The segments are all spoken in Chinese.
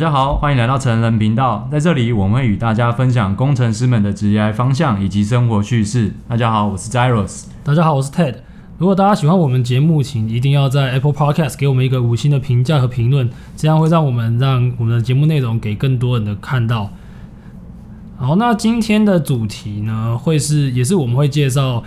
大家好，欢迎来到成人频道，在这里我们会与大家分享工程师们的职业方向以及生活趣事。大家好，我是 Zeros。大家好，我是 Ted。如果大家喜欢我们节目，请一定要在 Apple Podcast 给我们一个五星的评价和评论，这样会让我们让我们的节目内容给更多人的看到。好，那今天的主题呢，会是也是我们会介绍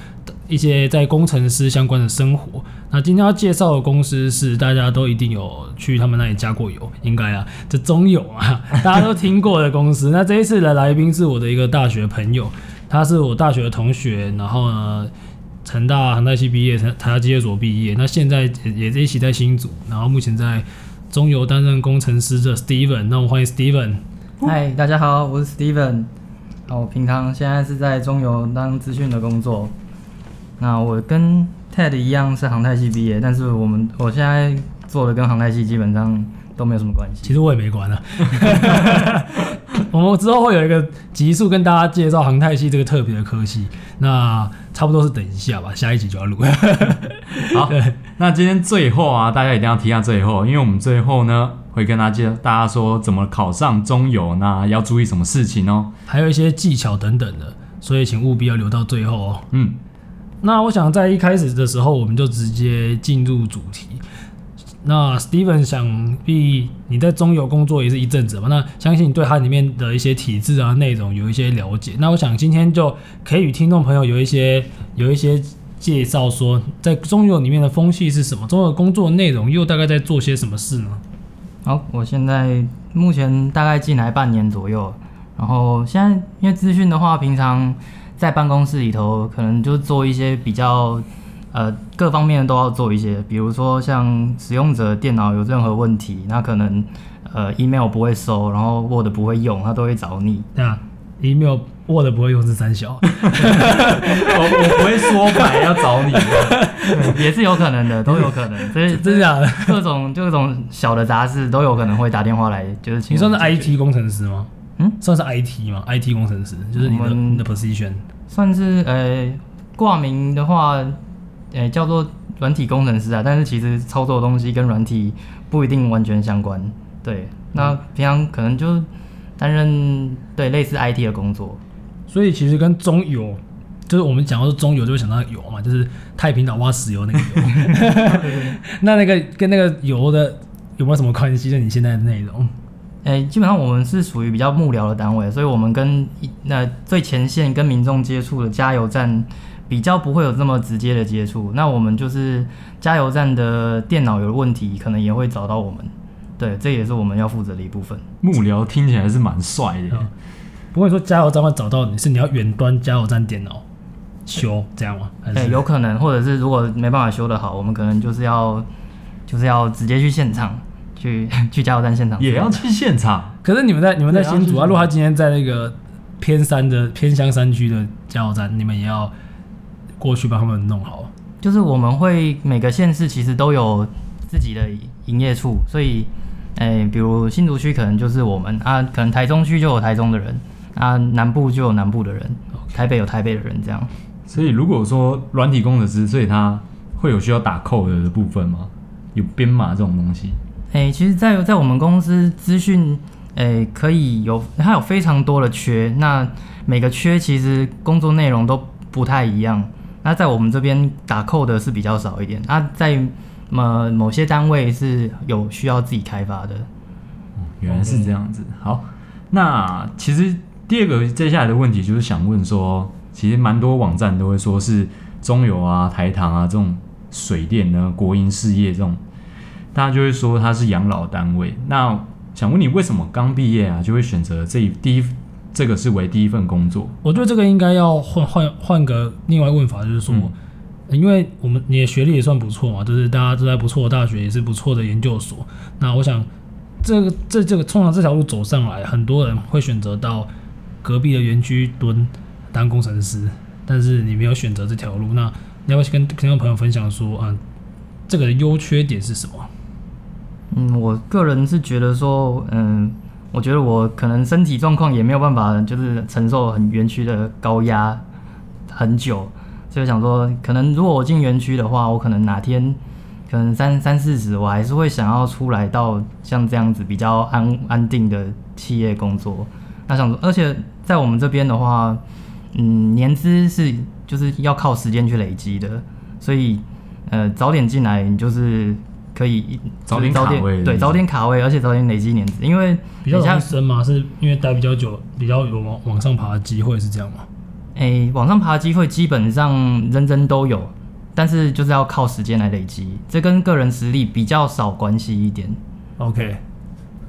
一些在工程师相关的生活。那今天要介绍的公司是大家都一定有去他们那里加过油，应该啊，这中油啊，大家都听过的公司。那这一次的来宾是我的一个大学朋友，他是我大学的同学，然后呢。成大航太系毕业，台台大机械所毕业，那现在也也一起在新竹，然后目前在中油担任工程师的 Steven，那我欢迎 Steven。嗨，大家好，我是 Steven。好，我平常现在是在中油当资讯的工作。那我跟 Ted 一样是航太系毕业，但是我们我现在做的跟航太系基本上都没有什么关系。其实我也没关了。我们之后会有一个集数跟大家介绍航太系这个特别的科系。那差不多是等一下吧，下一集就要录。好，那今天最后啊，大家一定要听下最后，因为我们最后呢会跟大家大家说怎么考上中油，那要注意什么事情哦，还有一些技巧等等的，所以请务必要留到最后哦。嗯，那我想在一开始的时候，我们就直接进入主题。那 Steven 想必你在中油工作也是一阵子嘛，那相信你对它里面的一些体制啊内容有一些了解。那我想今天就可以与听众朋友有一些有一些介绍，说在中油里面的风气是什么，中油工作内容又大概在做些什么事呢？好，我现在目前大概进来半年左右，然后现在因为资讯的话，平常在办公室里头可能就做一些比较。呃，各方面都要做一些，比如说像使用者电脑有任何问题，那可能呃 email 不会收，然后 Word 不会用，他都会找你。对啊，email Word 不会用是三小，我我不会说白要找你，也是有可能的，都有可能。所以真的假的？各种各种小的杂事都有可能会打电话来，就是你算是 IT 工程师吗？嗯，算是 IT 吗？IT 工程师就是你的你的 position，算是呃挂名的话。诶、欸，叫做软体工程师啊，但是其实操作的东西跟软体不一定完全相关。对，那平常可能就担任对类似 IT 的工作。所以其实跟中油，就是我们讲到中油就会想到油嘛，就是太平岛挖石油那个油。那那个跟那个油的有没有什么关系？就你现在的内容？诶、欸，基本上我们是属于比较幕僚的单位，所以我们跟那最前线跟民众接触的加油站。比较不会有这么直接的接触，那我们就是加油站的电脑有问题，可能也会找到我们。对，这也是我们要负责的一部分。幕僚听起来是蛮帅的，不会说加油站会找到你，是你要远端加油站电脑修这样吗？哎、欸，有可能，或者是如果没办法修得好，我们可能就是要就是要直接去现场，去 去加油站现场，也要去现场。可是你们在你们在新竹啊，如果他今天在那个偏山的偏乡山区的加油站，你们也要。过去帮他们弄好，就是我们会每个县市其实都有自己的营业处，所以，哎、欸，比如新竹区可能就是我们啊，可能台中区就有台中的人啊，南部就有南部的人.台北有台北的人这样。所以如果说软体工程师，所以他会有需要打 code 的部分吗？有编码这种东西？哎、其实在，在我们公司资讯，哎、可以有它有非常多的缺，那每个缺其实工作内容都不太一样。那在我们这边打扣的是比较少一点，那在某某些单位是有需要自己开发的。原来是这样子。好，那其实第二个接下来的问题就是想问说，其实蛮多网站都会说是中油啊、台糖啊这种水电呢、国营事业这种，大家就会说它是养老单位。那想问你，为什么刚毕业啊就会选择这第一？这个是为第一份工作，我觉得这个应该要换换换个另外问法，就是说，嗯、因为我们你的学历也算不错嘛，就是大家都在不错的大学，也是不错的研究所。那我想，这个这这个通常这条路走上来，很多人会选择到隔壁的园区蹲当工程师，但是你没有选择这条路，那你要不要跟听众朋友分享说，啊，这个的优缺点是什么？嗯，我个人是觉得说，嗯。我觉得我可能身体状况也没有办法，就是承受很园区的高压很久，所以想说，可能如果我进园区的话，我可能哪天可能三三四十，我还是会想要出来到像这样子比较安安定的企业工作。那想说，而且在我们这边的话，嗯，年资是就是要靠时间去累积的，所以呃，早点进来你就是可以早点卡位，对，早点卡位，而且早点累积年资，因为比较容易升嘛，是因为待比较久，比较有往往上爬的机会，是这样吗？诶、欸，往上爬的机会基本上人人都有，但是就是要靠时间来累积，这跟个人实力比较少关系一点。OK，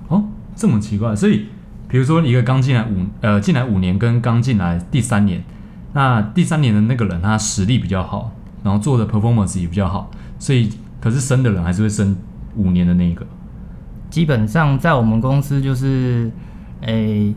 哦，这么奇怪，所以。比如说，一个刚进来五呃进来五年，跟刚进来第三年，那第三年的那个人他实力比较好，然后做的 performance 也比较好，所以可是升的人还是会升五年的那一个。基本上在我们公司就是，诶、欸。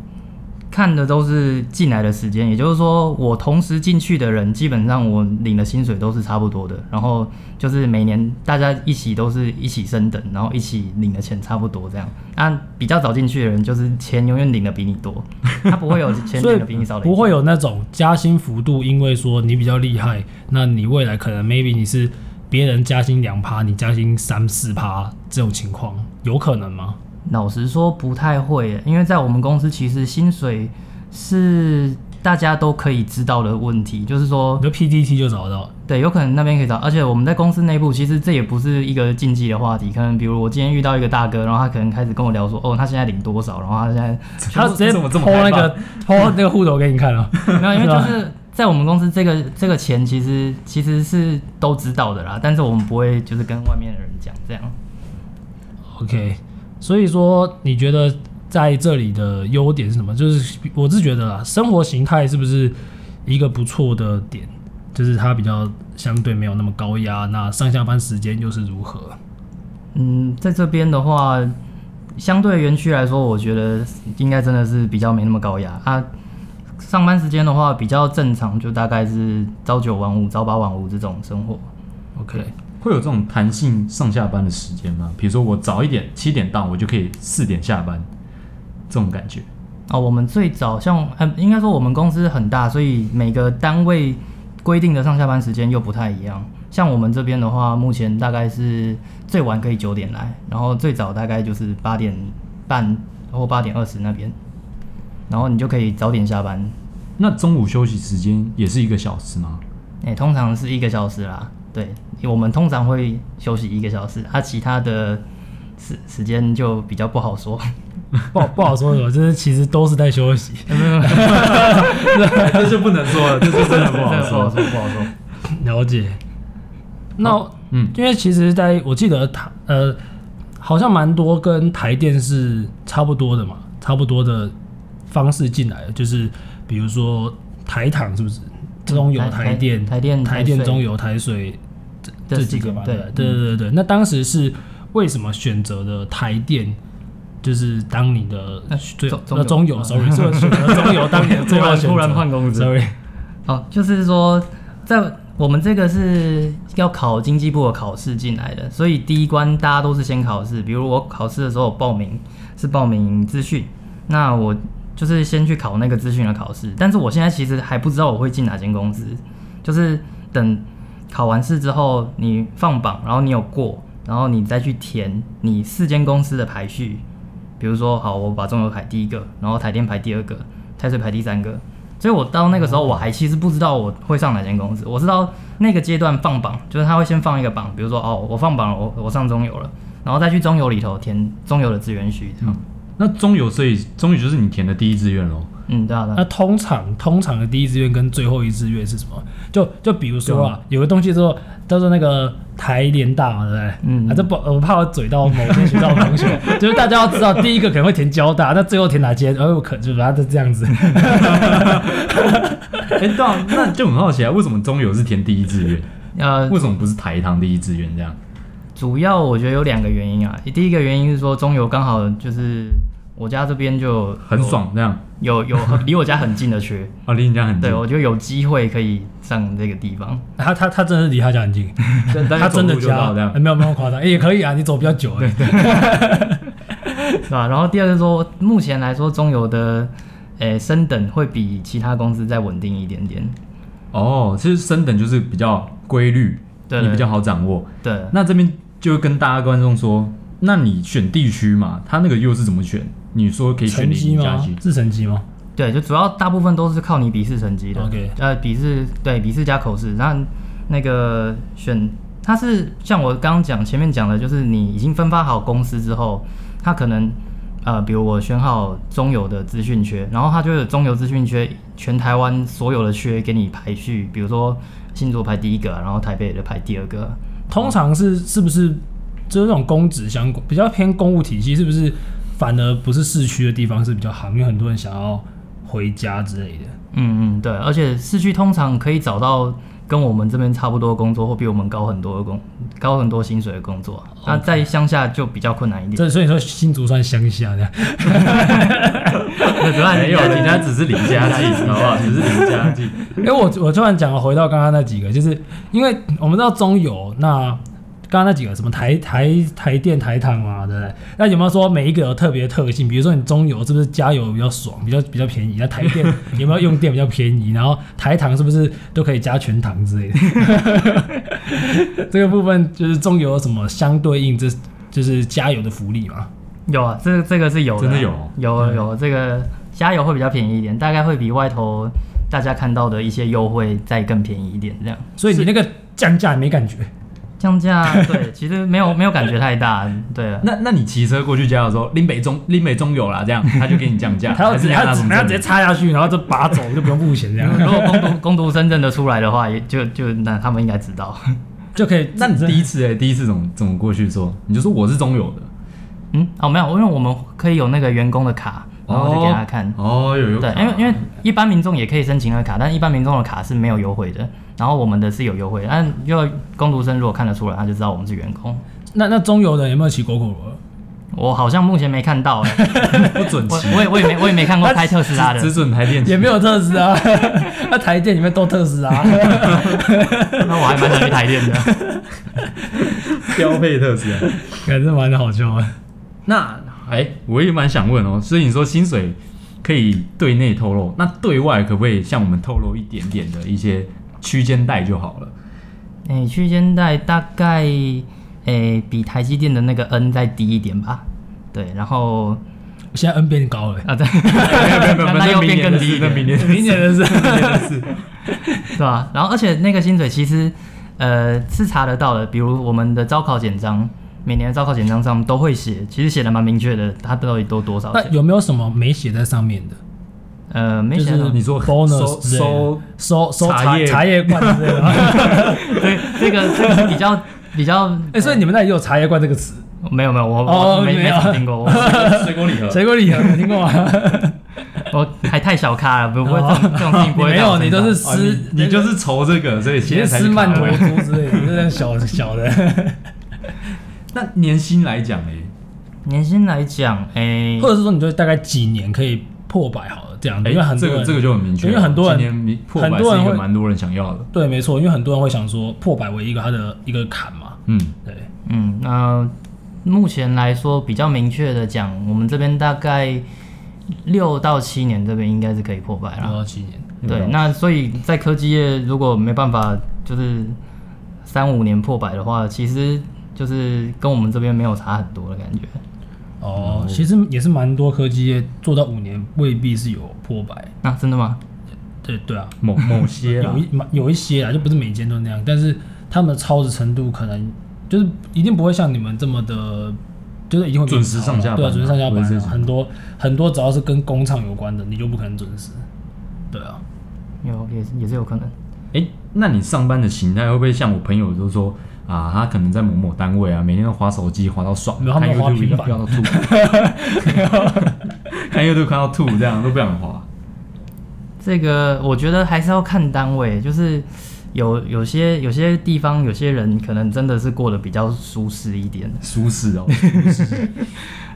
看的都是进来的时间，也就是说，我同时进去的人，基本上我领的薪水都是差不多的。然后就是每年大家一起都是一起升等，然后一起领的钱差不多这样。那比较早进去的人，就是钱永远领的比你多，他不会有钱领的比你少的，不会有那种加薪幅度，因为说你比较厉害，那你未来可能 maybe 你是别人加薪两趴，你加薪三四趴这种情况，有可能吗？老实说不太会，因为在我们公司其实薪水是大家都可以知道的问题，就是说，就 PDT 就找得到，对，有可能那边可以找，而且我们在公司内部其实这也不是一个禁忌的话题，可能比如我今天遇到一个大哥，然后他可能开始跟我聊说，哦，他现在领多少，然后他现在他直接抛那个抛那个户头给你看了，没有，因为就是在我们公司这个这个钱其实其实是都知道的啦，但是我们不会就是跟外面的人讲这样，OK。所以说，你觉得在这里的优点是什么？就是我是觉得啦，生活形态是不是一个不错的点？就是它比较相对没有那么高压，那上下班时间又是如何？嗯，在这边的话，相对园区来说，我觉得应该真的是比较没那么高压啊。上班时间的话比较正常，就大概是朝九晚五、朝八晚五这种生活。OK。会有这种弹性上下班的时间吗？比如说我早一点七点到，我就可以四点下班，这种感觉。哦，我们最早像，呃，应该说我们公司很大，所以每个单位规定的上下班时间又不太一样。像我们这边的话，目前大概是最晚可以九点来，然后最早大概就是八点半或八点二十那边，然后你就可以早点下班。那中午休息时间也是一个小时吗？诶，通常是一个小时啦。对，我们通常会休息一个小时，他、啊、其他的时时间就比较不好说，不好不好说什么，就是其实都是在休息，这就不能说了，这就真的不好说，不好说，不好说。了解。那嗯，因为其实在我记得台呃，好像蛮多跟台电是差不多的嘛，差不多的方式进来的，就是比如说台糖是不是？中油、台电、台电、台电、中油、台水这这几个吧？对对对对对。那当时是为什么选择的台电？就是当你的最呃中油，sorry，是选择 中油当年最后选择。突然换公司，sorry。哦，就是说，在我们这个是要考经济部的考试进来的，所以第一关大家都是先考试。比如我考试的时候报名是报名资讯，那我。就是先去考那个资讯的考试，但是我现在其实还不知道我会进哪间公司，就是等考完试之后，你放榜，然后你有过，然后你再去填你四间公司的排序，比如说好，我把中油排第一个，然后台电排第二个，台水排第三个，所以我到那个时候我还其实不知道我会上哪间公司，我知道那个阶段放榜，就是他会先放一个榜，比如说哦，我放榜了，我我上中油了，然后再去中油里头填中油的资源序这样。那中油，所以中油就是你填的第一志愿喽。嗯，对啊。对啊，那通常通常的第一志愿跟最后一志愿是什么？就就比如说啊，有个东西叫做叫做那个台联大嘛，对不对？嗯。啊，这不我怕我嘴到某些学校的同学，就是大家要知道，第一个可能会填交大，那最后填哪间？呃、哦，可就把它这样子。哎、欸，对啊，那就很好奇啊，为什么中油是填第一志愿？呃，为什么不是台糖第一志愿这样？主要我觉得有两个原因啊，第一个原因是说中油刚好就是我家这边就很爽这样，有有离我家很近的缺啊，离你家很近，对我觉得有机会可以上这个地方。他他他真的是离他家很近，他真的家这样，欸、没有没有夸张，也可以啊，你走比较久哎，是 吧？然后第二个说，目前来说中油的诶升等会比其他公司再稳定一点点。哦，其实升等就是比较规律，对，你比较好掌握。对，那这边。就跟大家观众说，那你选地区嘛，他那个又是怎么选？你说可以选零零加七，是成绩吗？对，就主要大部分都是靠你笔试成绩的。OK，呃，笔试对笔试加口试，那那个选他是像我刚刚讲前面讲的，就是你已经分发好公司之后，他可能呃，比如我选好中游的资讯缺，然后他就有中游资讯缺，全台湾所有的缺给你排序，比如说新竹排第一个，然后台北的排第二个。通常是是不是就是那种公职相关比较偏公务体系，是不是反而不是市区的地方是比较好？因为很多人想要。回家之类的，嗯嗯，对，而且市区通常可以找到跟我们这边差不多的工作，或比我们高很多的工，高很多薪水的工作。那在乡下就比较困难一点。这所以说新竹算乡下的，没有，人家只是离家近，好不好？只是离家近。因 为我我突然讲回到刚刚那几个，就是因为我们知道中游那。刚刚那几个什么台台台电台糖嘛，对不对？那有没有说每一个有特别特性？比如说你中油是不是加油比较爽，比较比较便宜？那台电 有没有用电比较便宜？然后台糖是不是都可以加全糖之类的？这个部分就是中油有什么相对应，这就是加油的福利嘛？有啊，这个、这个是有的，真的有有有这个加油会比较便宜一点，大概会比外头大家看到的一些优惠再更便宜一点这样。所以你那个降价没感觉？降价 对，其实没有没有感觉太大，对啊。那那你骑车过去加油的时候，林北中林北中有啦，这样 他就给你降价，他要直接直接插下去，然后就拔走，就不用付钱这样。如果工读工读生认得出来的话，也就就那他们应该知道，就可以。那你第一次哎、欸，第一次怎么怎么过去说？你就说我是中有的。嗯哦没有，因为我们可以有那个员工的卡，然后就给他看。哦有有。对，因为因为一般民众也可以申请那个卡，但一般民众的卡是没有优惠的。然后我们的是有优惠，但因为工读生如果看得出来，他就知道我们是员工。那那中游的有没有骑狗狗？我好像目前没看到，不准骑。我也我也没我也没看过 开特斯拉的，只准台电，也没有特斯拉。那台电里面都特斯拉，那我还蛮想去台电的，标配特斯拉，感觉蛮好笑啊。那哎，我也蛮想问哦，所以你说薪水可以对内透露，那对外可不可以向我们透露一点点的一些？区间带就好了。哎、欸，区间带大概哎、欸、比台积电的那个 N 再低一点吧。对，然后现在 N 变高了啊？对，没有没有没有，那又变更低一点。明年明年的是，明年的是，是吧？然后而且那个薪水其实呃是查得到的，比如我们的招考简章，每年的招考简章上都会写，其实写的蛮明确的，它到底都多少钱？那有没有什么没写在上面的？呃，没想到你说 bonus 收收收茶叶茶叶罐之类的，对，这个这个比较比较，哎，所以你们那里有茶叶罐这个词？没有没有，我我没没听过。水果礼盒，水果礼盒，没听过吗？我还太小咖了，不会这种。没有，你都是私，你就是愁这个，所以其实是曼陀珠之类的，这样小小的。那年薪来讲，哎，年薪来讲，哎，或者是说，你就大概几年可以破百好了？这样，因为很多人、欸、这个这个就很明确，因为很多人很多人会蛮多人想要的。对，没错，因为很多人会想说破百为一个他的一个坎嘛。嗯，对，嗯，那目前来说比较明确的讲，我们这边大概六到七年这边应该是可以破百了。六到七年，对，那所以在科技业如果没办法就是三五年破百的话，其实就是跟我们这边没有差很多的感觉。哦，其实也是蛮多科技业做到五年未必是有破百啊，真的吗？对对啊，某某些有一有一些啊，就不是每间都那样，但是他们的超值程度可能就是一定不会像你们这么的，就是一定会准时上下班，对啊，准时上下班，很多很多只要是跟工厂有关的，你就不可能准时。对啊，有也是也是有可能。哎，那你上班的形态会不会像我朋友都说？啊，他可能在某某单位啊，每天都划手机划到爽，看 YouTube 看到吐，看 YouTube 看到吐，这样都不想划。这个我觉得还是要看单位，就是有有些有些地方有些人可能真的是过得比较舒适一点，舒适哦。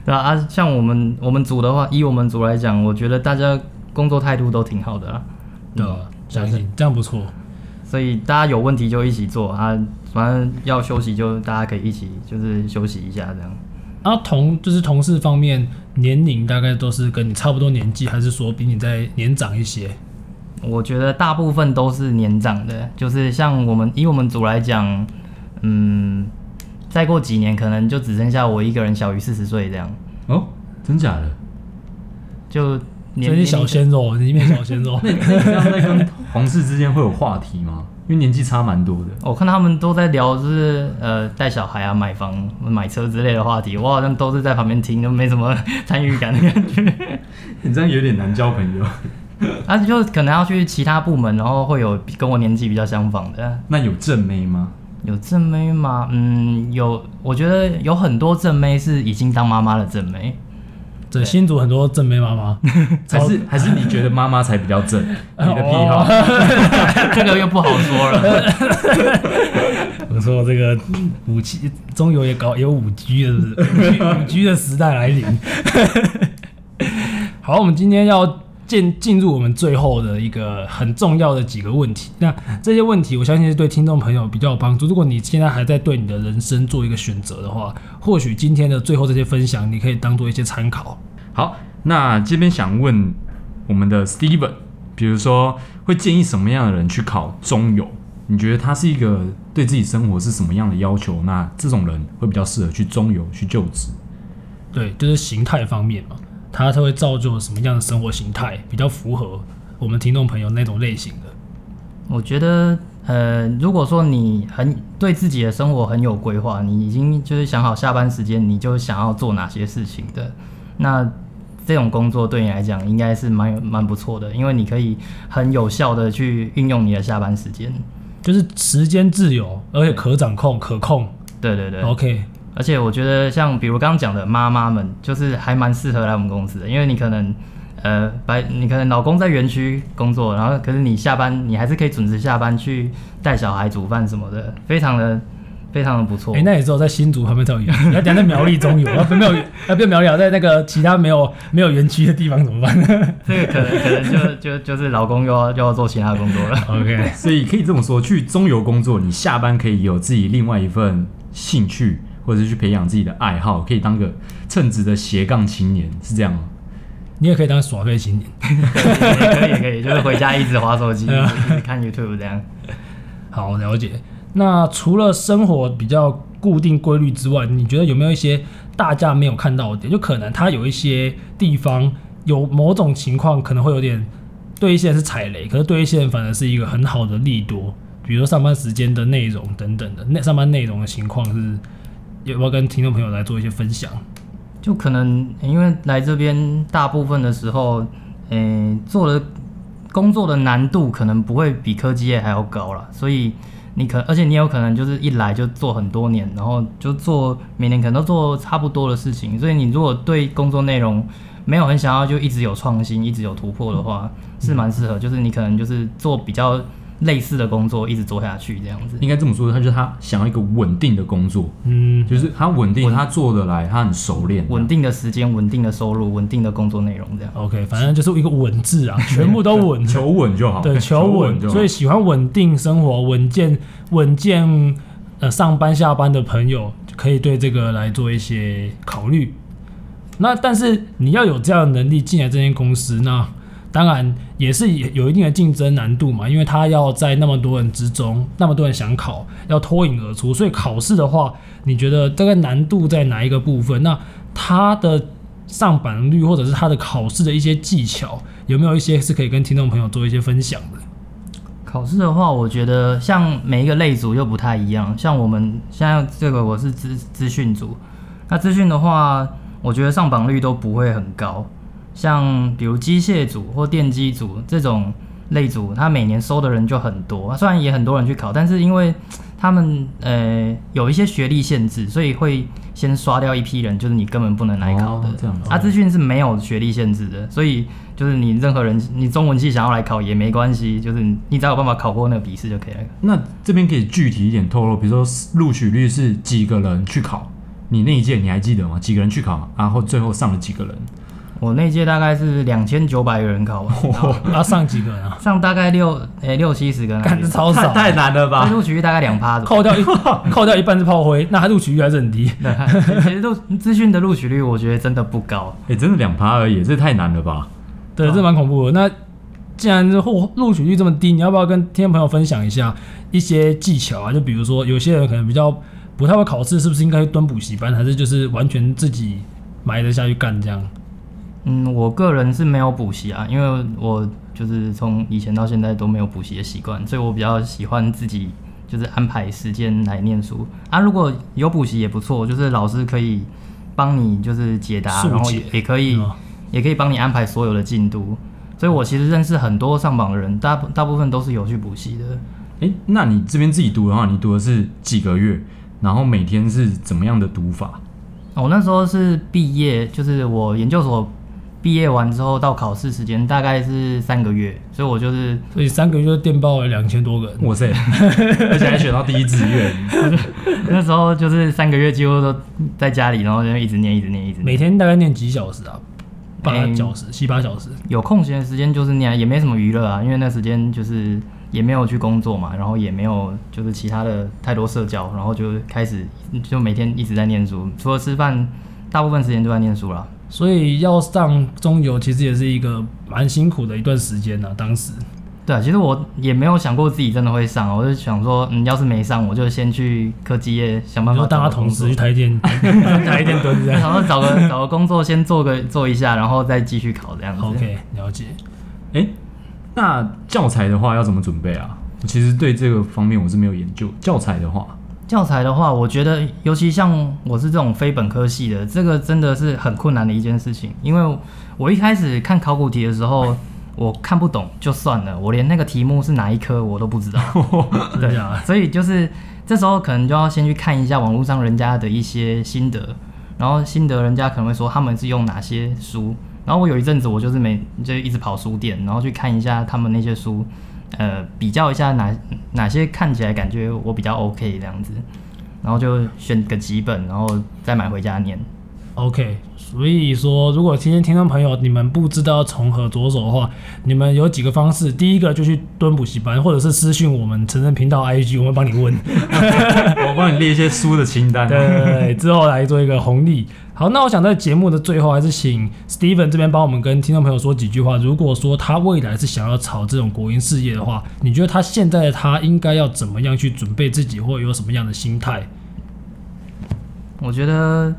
对啊，像我们我们组的话，以我们组来讲，我觉得大家工作态度都挺好的啦。对啊，相信这样不错。所以大家有问题就一起做啊，反正要休息就大家可以一起就是休息一下这样。啊，同就是同事方面年龄大概都是跟你差不多年纪，还是说比你再年长一些？我觉得大部分都是年长的，就是像我们以我们组来讲，嗯，再过几年可能就只剩下我一个人小于四十岁这样。哦，真假的？就年纪小鲜肉，你变小鲜肉。那你这样在跟 同事之间会有话题吗？因为年纪差蛮多的。我看他们都在聊，就是呃带小孩啊、买房、买车之类的话题，我好像都是在旁边听，都没什么参与感的感觉。你这样有点难交朋友。啊，就可能要去其他部门，然后会有跟我年纪比较相仿的。那有正妹吗？有正妹吗？嗯，有。我觉得有很多正妹是已经当妈妈的正妹。对，新竹很多正妹妈妈，还是还是你觉得妈妈才比较正？你的癖好，这个又不好说了。我说这个五 G 中游也搞有五 G 的，五 G 的时代来临。好，我们今天要。进进入我们最后的一个很重要的几个问题，那这些问题我相信是对听众朋友比较有帮助。如果你现在还在对你的人生做一个选择的话，或许今天的最后这些分享，你可以当做一些参考。好，那这边想问我们的 Steven，比如说会建议什么样的人去考中游？你觉得他是一个对自己生活是什么样的要求？那这种人会比较适合去中游去就职？对，就是形态方面嘛。它它会造就什么样的生活形态，比较符合我们听众朋友那种类型的？我觉得，呃，如果说你很对自己的生活很有规划，你已经就是想好下班时间你就想要做哪些事情的，那这种工作对你来讲应该是蛮有蛮不错的，因为你可以很有效的去运用你的下班时间，就是时间自由，而且可掌控、可控。对对对，OK。而且我觉得，像比如刚刚讲的妈妈们，就是还蛮适合来我们公司的，因为你可能，呃，白你可能老公在园区工作，然后可是你下班你还是可以准时下班去带小孩、煮饭什么的，非常的非常的不错。哎、欸，那也只有在新竹旁边才有园区，你要讲在苗栗中有，要不没有，要不苗栗在那个其他没有没有园区的地方怎么办？这个可能可能就就就是老公又要又要做其他工作了。OK，所以可以这么说，去中游工作，你下班可以有自己另外一份兴趣。或者是去培养自己的爱好，可以当个称职的斜杠青年，是这样吗？你也可以当耍废青年，也可以，也可以，就是回家一直滑手机，一直看 YouTube 这样。好，了解。那除了生活比较固定规律之外，你觉得有没有一些大家没有看到的点？就可能他有一些地方有某种情况，可能会有点对一些人是踩雷，可是对一些人反而是一个很好的利多。比如说上班时间的内容等等的，那上班内容的情况是。有没有跟听众朋友来做一些分享？就可能因为来这边大部分的时候，诶、做的工作的难度可能不会比科技业还要高了，所以你可而且你有可能就是一来就做很多年，然后就做每年可能都做差不多的事情，所以你如果对工作内容没有很想要就一直有创新、一直有突破的话，是蛮适合。就是你可能就是做比较。类似的工作一直做下去，这样子应该这么说，他就是他想要一个稳定的工作，嗯，就是他稳定，他做得来，他很熟练，稳定的时间、稳定的收入、稳定的工作内容，这样。OK，反正就是一个稳字啊，全部都稳，求稳就好。对，求稳，所以喜欢稳定生活、稳健、稳健呃上班下班的朋友，可以对这个来做一些考虑。那但是你要有这样的能力进来这间公司，那。当然也是有一定的竞争难度嘛，因为他要在那么多人之中，那么多人想考，要脱颖而出，所以考试的话，你觉得这个难度在哪一个部分？那他的上榜率或者是他的考试的一些技巧，有没有一些是可以跟听众朋友做一些分享的？考试的话，我觉得像每一个类组又不太一样，像我们现在这个我是资资讯组，那资讯的话，我觉得上榜率都不会很高。像比如机械组或电机组这种类组，他每年收的人就很多，虽然也很多人去考，但是因为他们呃有一些学历限制，所以会先刷掉一批人，就是你根本不能来考的。哦、这样子。啊，资讯是没有学历限制的，所以就是你任何人，你中文系想要来考也没关系，就是你只要有办法考过那个笔试就可以了。那这边可以具体一点透露，比如说录取率是几个人去考？你那一届你还记得吗？几个人去考，然后最后上了几个人？我那届大概是两千九百个人考完，要上几个人啊？上大概六诶、欸、六七十个人，干超少，太难了吧？录取率大概两趴，扣掉一扣掉一半是炮灰，那他录取率还是很低。对，其实录资讯的录取率，我觉得真的不高。哎、欸，真的两趴而已，这太难了吧？对，这蛮恐怖的。那既然是录录取率这么低，你要不要跟听众朋友分享一下一些技巧啊？就比如说，有些人可能比较。不太会考试，是不是应该蹲补习班，还是就是完全自己埋着下去干这样？嗯，我个人是没有补习啊，因为我就是从以前到现在都没有补习的习惯，所以我比较喜欢自己就是安排时间来念书啊。如果有补习也不错，就是老师可以帮你就是解答，解然后也可以、嗯、也可以帮你安排所有的进度。所以我其实认识很多上榜的人，大大部分都是有去补习的。诶、欸，那你这边自己读的话，你读的是几个月？然后每天是怎么样的读法？我那时候是毕业，就是我研究所毕业完之后到考试时间大概是三个月，所以我就是所以三个月就电报了两千多个人，哇塞！而且还选到第一志愿。那时候就是三个月几乎都在家里，然后就一直念，一直念，一直念。每天大概念几小时啊？八小时，七八小时。有空闲的时间就是念，也没什么娱乐啊，因为那时间就是也没有去工作嘛，然后也没有就是其他的太多社交，然后就开始就每天一直在念书，除了吃饭，大部分时间都在念书了。所以要上中游其实也是一个蛮辛苦的一段时间呢，当时。对啊，其实我也没有想过自己真的会上，我就想说，嗯，要是没上，我就先去科技业想办法当他同事去台电，台电蹲着，然后找个找个工作先做个做一下，然后再继续考这样子。OK，了解。哎、欸，那教材的话要怎么准备啊？其实对这个方面我是没有研究。教材的话，教材的话，我觉得尤其像我是这种非本科系的，这个真的是很困难的一件事情，因为我一开始看考古题的时候。我看不懂就算了，我连那个题目是哪一科我都不知道。对啊，所以就是这时候可能就要先去看一下网络上人家的一些心得，然后心得人家可能会说他们是用哪些书，然后我有一阵子我就是每就一直跑书店，然后去看一下他们那些书，呃，比较一下哪哪些看起来感觉我比较 OK 这样子，然后就选个几本，然后再买回家念。OK。所以说，如果今天听众朋友你们不知道从何着手的话，你们有几个方式。第一个就去蹲补习班，或者是私讯我们成人频道 IG，我们会帮你问，我帮你列一些书的清单。对对对，之后来做一个红利。好，那我想在节目的最后，还是请 Steven 这边帮我们跟听众朋友说几句话。如果说他未来是想要朝这种国营事业的话，你觉得他现在的他应该要怎么样去准备自己，或有什么样的心态？我觉得。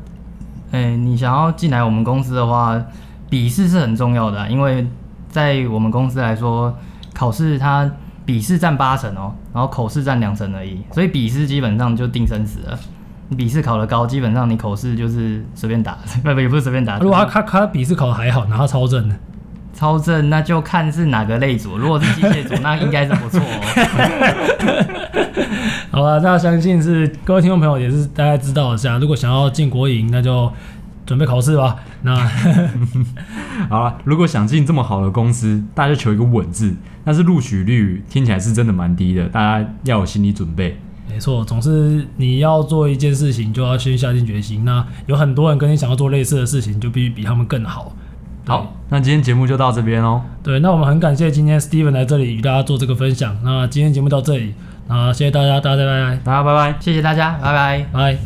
哎、你想要进来我们公司的话，笔试是很重要的，因为在我们公司来说，考试它笔试占八成哦，然后口试占两成而已，所以笔试基本上就定生死了。你笔试考得高，基本上你口试就是随便打，不不也不是随便打。如果他他他笔试考得还好，拿他超正的，超正那就看是哪个类组，如果是机械组，那应该是不错哦。好了，那相信是各位听众朋友也是大家知道一下，如果想要进国营，那就准备考试吧。那 好了，如果想进这么好的公司，大家就求一个稳字，但是录取率听起来是真的蛮低的，大家要有心理准备。没错，总是你要做一件事情，就要先下定决心。那有很多人跟你想要做类似的事情，就必须比他们更好。好，那今天节目就到这边哦。对，那我们很感谢今天 Steven 来这里与大家做这个分享。那今天节目到这里。那，谢谢大家，大家拜拜，大家拜拜，谢谢大家，拜拜，拜。